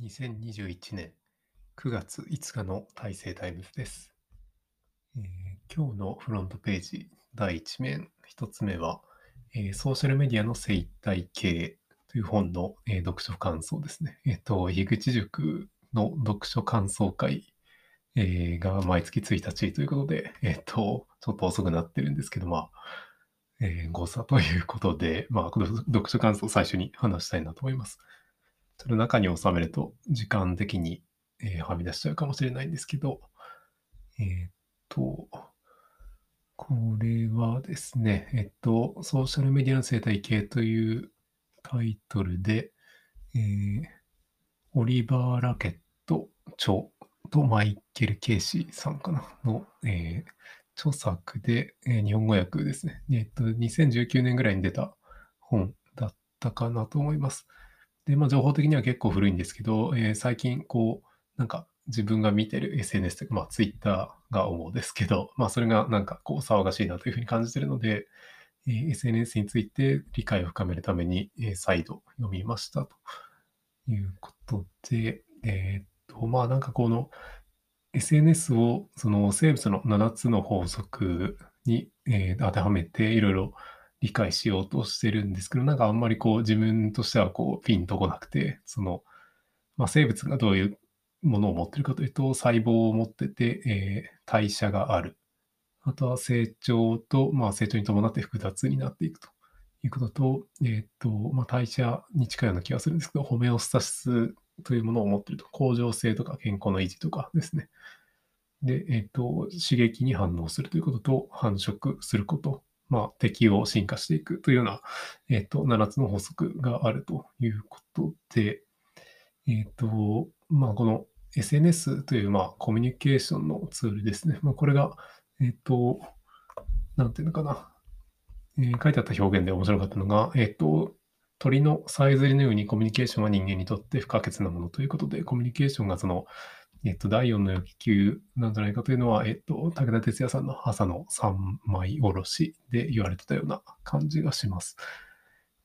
2021年9月5日の大成タイムズです、えー今日のフロントページ第1面1つ目は、えーソーシャルメディアの生態系という本の、えー読書感想ですね。えっ、と、樋口塾の読書感想会、えーが毎月1日ということで、えっ、と、ちょっと遅くなってるんですけど、まあ、えー誤差ということで、まあ、この読書感想を最初に話したいなと思います。ちょっと中に収めると時間的に、えーはみ出しちゃうかもしれないんですけど、えーっと、これはですね、えっと、ソーシャルメディアの生態系というタイトルで、えーオリバー・ラケット著とマイケル・ケイシーさんかなの、えー著作で、えー日本語訳ですね。えっと、2019年ぐらいに出た本だったかなと思います。で、まあ、情報的には結構古いんですけど、えー最近、こう、なんか自分が見てる SNS というか、まあ、Twitter が主ですけど、まあ、それがなんかこう、騒がしいなというふうに感じてるので、えー SNS について理解を深めるために、えー再度読みましたということで、えーっと、まあ、なんかこの SNS をその生物の7つの法則に、えー当てはめていろいろ理解しようとしてるんですけど、なんかあんまりこう自分としてはこうピンとこなくて、その、まあ、生物がどういうものを持ってるかというと、細胞を持ってて、えー代謝がある。あとは成長と、まあ、成長に伴って複雑になっていくということと、えーっと、まあ、代謝に近いような気がするんですけど、ホメオスタシスというものを持ってると、恒常性とか健康の維持とかですね。で、えっ、と、刺激に反応するということと、繁殖すること、まあ、適応、進化していくというような、えっ、と、7つの法則があるということで、えっ、と、まあ、この SNS という、まあ、コミュニケーションのツールですね。まあ、これが、えっ、と、なんていうのかな。え書いてあった表現で面白かったのが、えっ、と、鳥のさえずりのようにコミュニケーションは人間にとって不可欠なものということで、コミュニケーションがその、えっと、第4の欲求なんじゃないかというのは、えっと、武田鉄矢さんの朝の三枚おろしで言われてたような感じがします。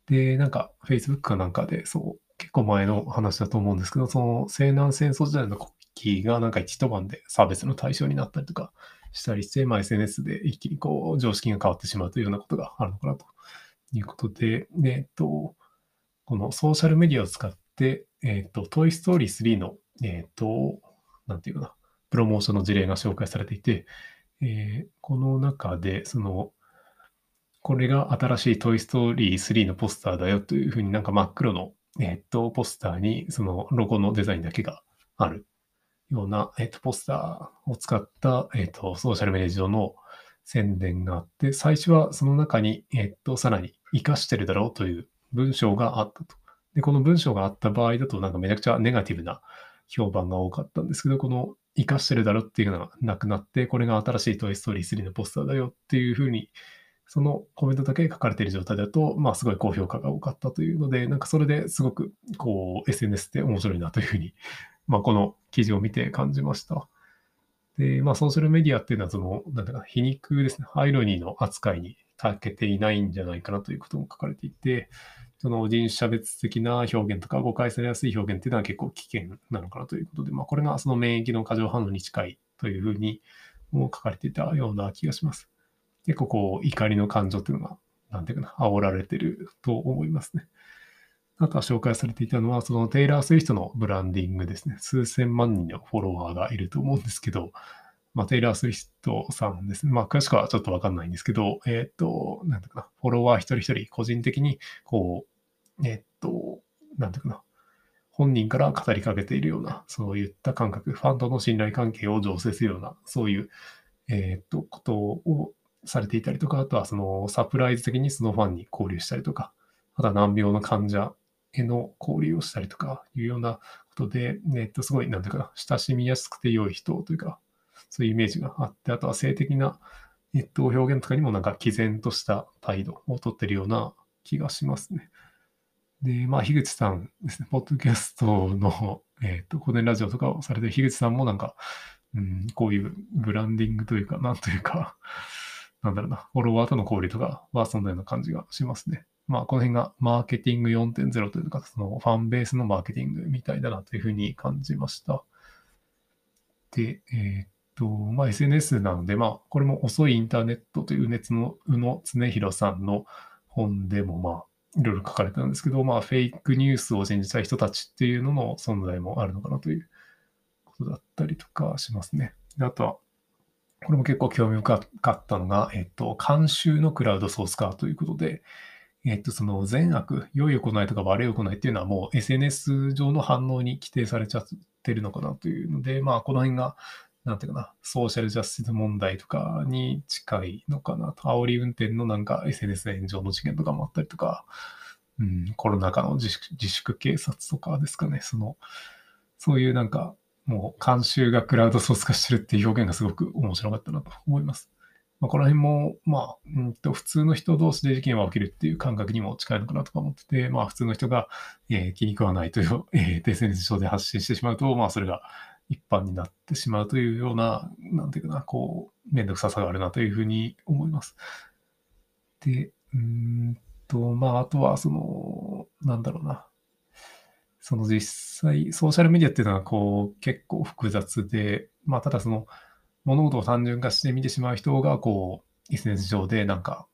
で、なんか、Facebook かなんかで、そう、結構前の話だと思うんですけど、その西南戦争時代の国旗がなんか一晩で差別の対象になったりとかしたりして、まあ、SNS で一気にこう、常識が変わってしまうというようなことがあるのかなということで、で、えっと、このソーシャルメディアを使って、えっと、トイ・ストーリー3の、えっと、なんていうかな、プロモーションの事例が紹介されていて、えーこの中で、その、これが新しいトイ・ストーリー3のポスターだよというふうになんか真っ黒の、えっと、ポスターにそのロゴのデザインだけがあるような、えっと、ポスターを使った、えっと、ソーシャルメディア上の宣伝があって、最初はその中に、えっと、さらに活かしてるだろうという文章があったと。で、この文章があった場合だと、なんかめちゃくちゃネガティブな評判が多かったんですけど、この活かしてるだろっていうのがなくなって、これが新しいトイ・ストーリー3のポスターだよっていうふうに、そのコメントだけ書かれている状態だと、まあすごい高評価が多かったというので、なんかそれですごくこう SNS って面白いなというふうに、まあこの記事を見て感じました。で、まあソーシャルメディアっていうのはその、なんだか、皮肉ですね、アイロニーの扱いに長けていないんじゃないかなということも書かれていて、その人種差別的な表現とか誤解されやすい表現っていうのは結構危険なのかなということで、まあ、これがその免疫の過剰反応に近いというふうにも書かれていたような気がします。結構こう怒りの感情っていうのが、なんていうかな、煽られてると思いますね。あとは紹介されていたのは、そのテイラー・スウィフトのブランディングですね。数千万人のフォロワーがいると思うんですけど、まあ、テイラー・スウィフトさんですね。まあ、詳しくはちょっとわかんないんですけど、えっ、と、なんていうかな、フォロワー一人一人個人的に、こう、えっと、なんていうかな、本人から語りかけているような、そういった感覚、ファンとの信頼関係を醸成するような、そういう、えっと、ことをされていたりとか、あとはそのサプライズ的にそのファンに交流したりとか、あとは難病の患者への交流をしたりとかいうようなことで、えっと、すごい、なんていうかな、親しみやすくて良い人というか、そういうイメージがあって、あとは性的な、えっと、表現とかにもなんか毅然とした態度をとってるような気がしますね。で、まあ、樋口さんですね、ポッドキャストの、えっ、と、古典ラジオとかをされてる樋口さんもなんか、うん、こういうブランディングというか、なんというか、なんだろうな、フォロワーとの交流とかはそんなような感じがしますね。まあ、この辺がマーケティング4.0というか、そのファンベースのマーケティングみたいだなというふうに感じました。で、えー、っと、まあ、SNS なので、まあ、これも遅いインターネットという熱の宇野恒弘さんの本でも、まあ、いろいろ書かれてたんですけど、まあ、フェイクニュースを信じたい人たちっていうのの存在もあるのかなということだったりとかしますね。であとは、これも結構興味深かったのが、えっと、監修のクラウドソース化ということで、えっと、その善悪、良い行いとか悪い行いっていうのはもう SNS 上の反応に規定されちゃってるのかなというので、まあ、この辺が、なんていうかな、ソーシャルジャスティス問題とかに近いのかなと、煽り運転のなんか SNS 炎上の事件とかもあったりとか、うん、コロナ禍の自粛自粛警察とかですかね、その、そういうなんか、もう監修がクラウドソース化してるっていう表現がすごく面白かったなと思います。まあ、この辺も、まあ、うんと、普通の人同士で事件は起きるっていう感覚にも近いのかなとか思ってて、まあ、普通の人が、えー、気に食わないという、えー、SNS 上で発信してしまうと、まあ、それが一般になってしまうというような、なんていうかな、こう、めんどくささがあるなというふうに思います。で、うんと、まあ、あとは、その、なんだろうな。その実際、ソーシャルメディアっていうのは、こう、結構複雑で、まあ、ただその、物事を単純化して見てしまう人が、こう、SNS 上でなんか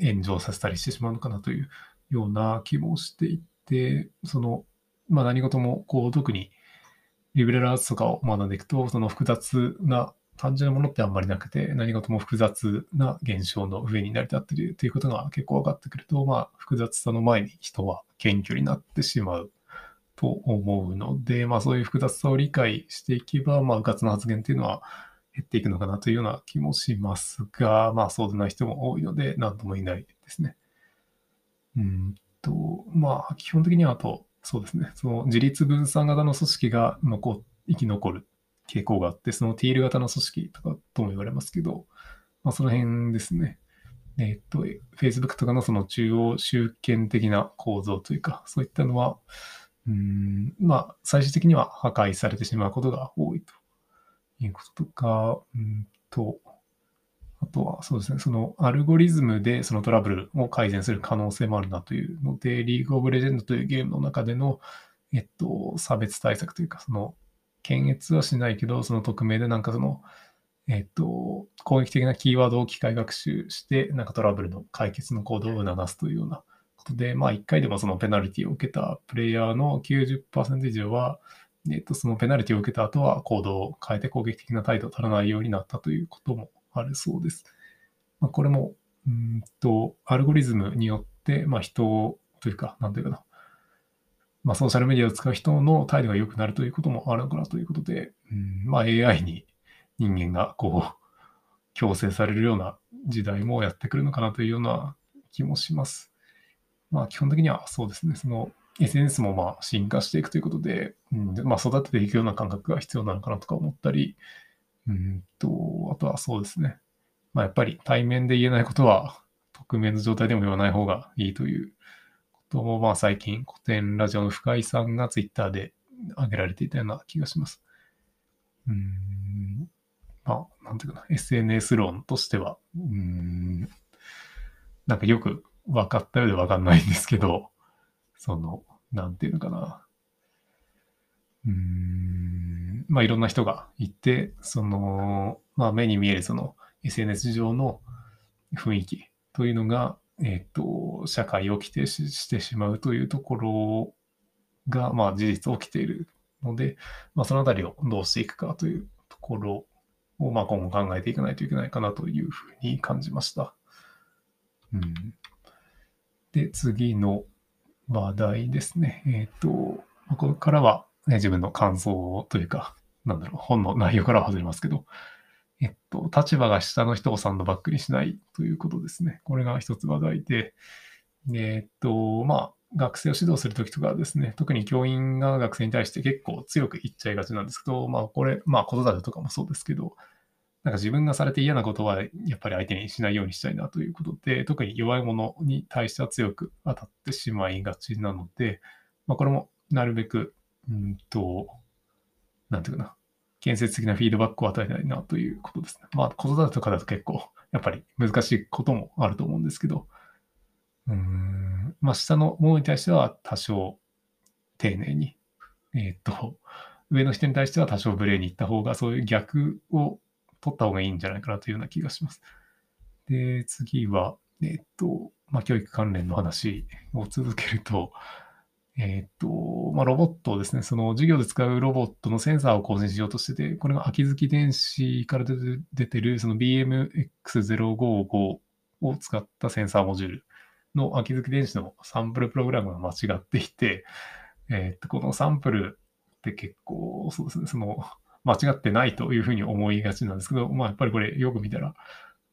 炎上させたりしてしまうのかなというような気もしていて、その、まあ何事も、こう、特にリベラルアーツとかを学んでいくと、その複雑な単純なものってあんまりなくて、何事も複雑な現象の上に成り立っているということが結構分かってくると、まあ、複雑さの前に人は謙虚になってしまうと思うので、まあ、そういう複雑さを理解していけば、まあ、うかつな発言っていうのは減っていくのかなというような気もしますが、まあそうでない人も多いので、何とも言えないですね。うんと、まあ基本的にはあと、そうですね、その自立分散型の組織が残生き残る傾向があって、そのティール型の組織とかとも言われますけど、まあその辺ですね。えっ、と、Facebook とかのその中央集権的な構造というか、そういったのは、うん、まあ最終的には破壊されてしまうことが多いということとか、うんと、とはそうですね、そのアルゴリズムでそのトラブルを改善する可能性もあるなというので、リーグオブレジェンドというゲームの中での、えっと、差別対策というか、その、検閲はしないけど、その匿名でなんかその、えっと、攻撃的なキーワードを機械学習して、なんかトラブルの解決の行動を促すというようなことで、まあ1回でもそのペナルティを受けたプレイヤーの90%以上は、えっと、そのペナルティを受けた後は行動を変えて攻撃的な態度を取らないようになったということもあるそうです。まあ、これも、うんと、アルゴリズムによって、まあ、人というか、なんていうかな、まあ、ソーシャルメディアを使う人の態度が良くなるということもあるのかなということで、うん、まあ、AI に人間がこう、強制されるような時代もやってくるのかなというような気もします。まあ、基本的にはそうですね、その SNS もまあ進化していくということで、うんまあ、育てていくような感覚が必要なのかなとか思ったり、うんと、あとはそうですね。まあ、やっぱり対面で言えないことは、匿名の状態でも言わない方がいいということも、まあ最近古典ラジオの深井さんがツイッターで挙げられていたような気がします。うん、まあ、なんていうかな、SNS 論としては、うん、なんかよく分かったようで分かんないんですけど、その、なんていうのかな。うん、まあいろんな人がいて、その、まあ目に見えるその SNS 上の雰囲気というのが、えっ、ー、と、社会を規定してしまうというところが、まあ事実起きているので、まあそのあたりをどうしていくかというところを、まあ今後考えていかないといけないかなというふうに感じました。うん、で、次の話題ですね。えっ、ー、と、ここからは、ね、自分の感想というか、なんだろう、本の内容からは外れますけど、えっと、立場が下の人をサンドバックにしないということですね。これが一つ話題で、えっと、まあ、学生を指導するときとかですね、特に教員が学生に対して結構強く言っちゃいがちなんですけど、まあ、これ、まあ、子育てとかもそうですけど、なんか自分がされて嫌なことはやっぱり相手にしないようにしたいなということで、特に弱い者に対しては強く当たってしまいがちなので、まあ、これもなるべく、うんと、なんていうかな、建設的なフィードバックを与えたいなということですね。まあ、子育てとかだと結構やっぱり難しいこともあると思うんですけど、うん、まあ、下のものに対しては多少丁寧に、えー、っと、上の人に対しては多少ブレーに行った方が、そういう逆を取った方がいいんじゃないかなというような気がします。で、次は、えー、っと、まあ、教育関連の話を続けると、えっ、と、まあ、ロボットをですね、その授業で使うロボットのセンサーを更新しようとしてて、これが秋月電子から出てるその BMX055 を使ったセンサーモジュールの秋月電子のサンプルプログラムが間違っていて、えっ、と、このサンプルって結構、そうですね、その、間違ってないというふうに思いがちなんですけど、まあ、やっぱりこれよく見たら、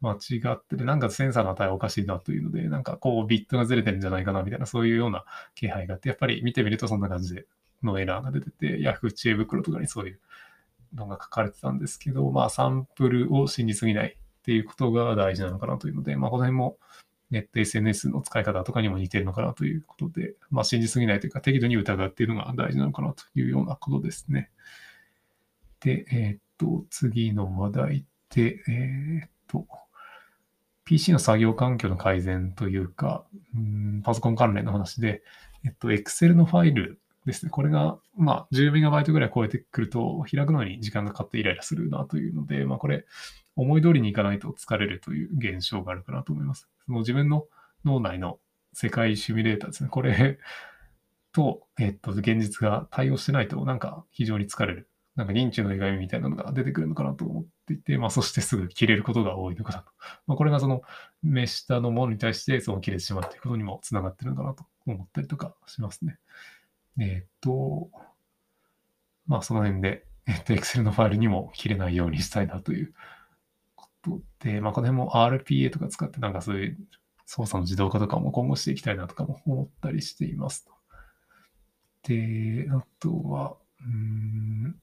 間違ってて、なんかセンサーの値おかしいなというので、なんかこうビットがずれてるんじゃないかなみたいな、そういうような気配があって、やっぱり見てみるとそんな感じでのエラーが出てて、Yahoo 知恵袋とかにそういうのが書かれてたんですけど、まあサンプルを信じすぎないっていうことが大事なのかなというので、まあこの辺もネット SNS の使い方とかにも似てるのかなということで、まあ信じすぎないというか適度に疑うっていうのが大事なのかなというようなことですね。で、えー、っと、次の話題で、えー、っと、PC の作業環境の改善というか、うんパソコン関連の話で、えっと、Excel のファイルですね。これが、まあ、10メガバイトぐらい超えてくると、開くのに時間がかかってイライラするなというので、まあ、これ、思い通りにいかないと疲れるという現象があるかなと思います。その自分の脳内の世界シミュレーターですね。これと、えっと、現実が対応してないと、なんか非常に疲れるなんか認知の歪みみたいなのが出てくるのかなと思っていて、まあ、そしてすぐ切れることが多いのかなと。まあ、これがその、目下のものに対して、その切れてしまうということにもつながってるのかなと思ったりとかしますね。えっ、と、まあ、その辺で、えっ、と、Excel のファイルにも切れないようにしたいなということで、まあ、この辺も RPA とか使って、なんかそういう操作の自動化とかも今後していきたいなとかも思ったりしていますと。で、あとは、うん、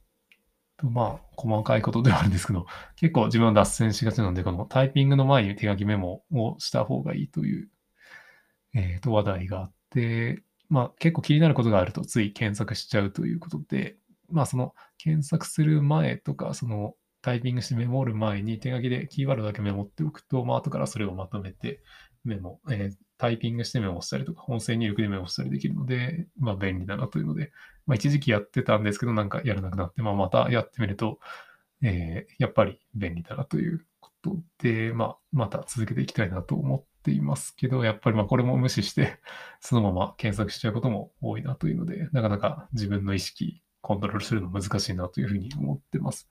とまあ、細かいことではあるんですけど、結構自分は脱線しがちなので、このタイピングの前に手書きメモをした方がいいという、えー、と話題があって、まあ結構気になることがあるとつい検索しちゃうということで、まあその検索する前とか、そのタイピングしてメモる前に手書きでキーワードだけメモっておくと、まあ後からそれをまとめてメモ、えー、タイピングしてメモしたりとか、音声入力でメモしたりできるので、まあ便利だなというので、まあ一時期やってたんですけど、なんかやらなくなって、まあまたやってみると、えー、やっぱり便利だなということで、まあまた続けていきたいなと思っていますけど、やっぱりまあこれも無視して、そのまま検索しちゃうことも多いなというので、なかなか自分の意識、コントロールするの難しいなというふうに思ってます。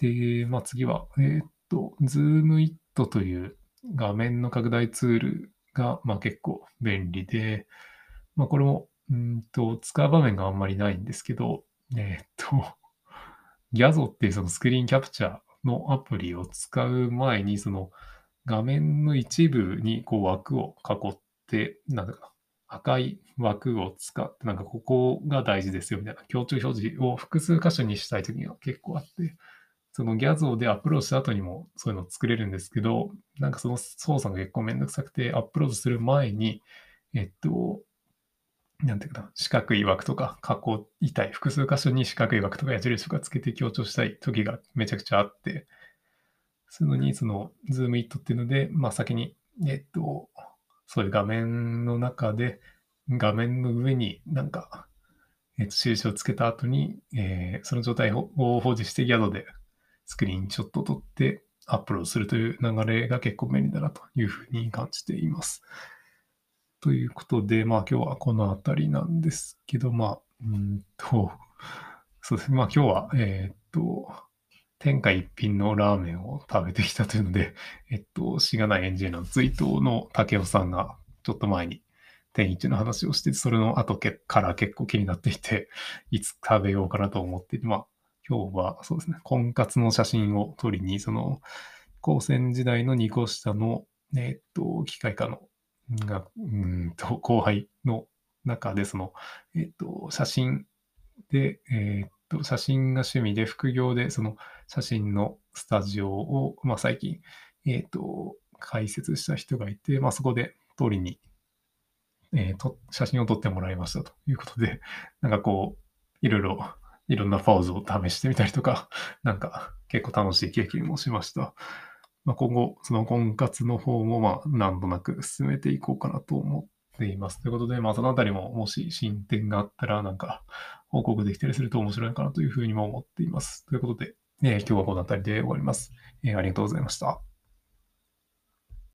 で、まあ次は、えー、っと、Zoom It という画面の拡大ツールが、まあ、結構便利で、まあ、これも、うんと、使う場面があんまりないんですけど、えっ、と、ギャゾっていうそのスクリーンキャプチャーのアプリを使う前に、その画面の一部にこう枠を囲って、なんだか赤い枠を使って、なんかここが大事ですよみたいな強調表示を複数箇所にしたいときが結構あって、そのギャゾーでアップロードした後にもそういうの作れるんですけど、なんかその操作が結構めんどくさくて、アップロードする前に、えっと、なんていうかな、四角い枠とか囲いたい、複数箇所に四角い枠とか矢印とかつけて強調したい時がめちゃくちゃあって、そういうのに、その、ズームイットっていうので、まあ先に、えっと、そういう画面の中で、画面の上になんか、えっと、印をつけた後に、えー、その状態を保持してギャドでスクリーンショットを撮ってアップロードするという流れが結構便利だなというふうに感じています。ということで、まあ今日はこの辺りなんですけど、まあ、うんと、そうですね、まあ今日は、えー、っと、天下一品のラーメンを食べてきたというので、えっと、しがないエンジニアの追悼の竹雄さんがちょっと前に天一の話をして、それの後から結構気になっていて、いつ食べようかなと思って、まあ、今日はそうですね、婚活の写真を撮りに、その、高専時代の2個下の、えっと、機械科の、が、うんと、後輩の中で、その、えっと、写真で、えっと、写真が趣味で、副業で、その写真のスタジオを、まあ、最近、えっと、開設した人がいて、まあ、そこで撮りに、えー、と写真を撮ってもらいましたということで、なんかこう、いろいろいろんなポーズを試してみたりとか、なんか結構楽しい経験もしました。まあ、今後、その婚活の方も、まあ、なんとなく進めていこうかなと思っています。ということで、まあ、そのあたりも、もし進展があったら、なんか、報告できたりすると面白いかなというふうにも思っています。ということで、えー、今日はこのあたりで終わります。えー、ありがとうございました。